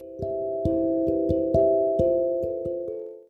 you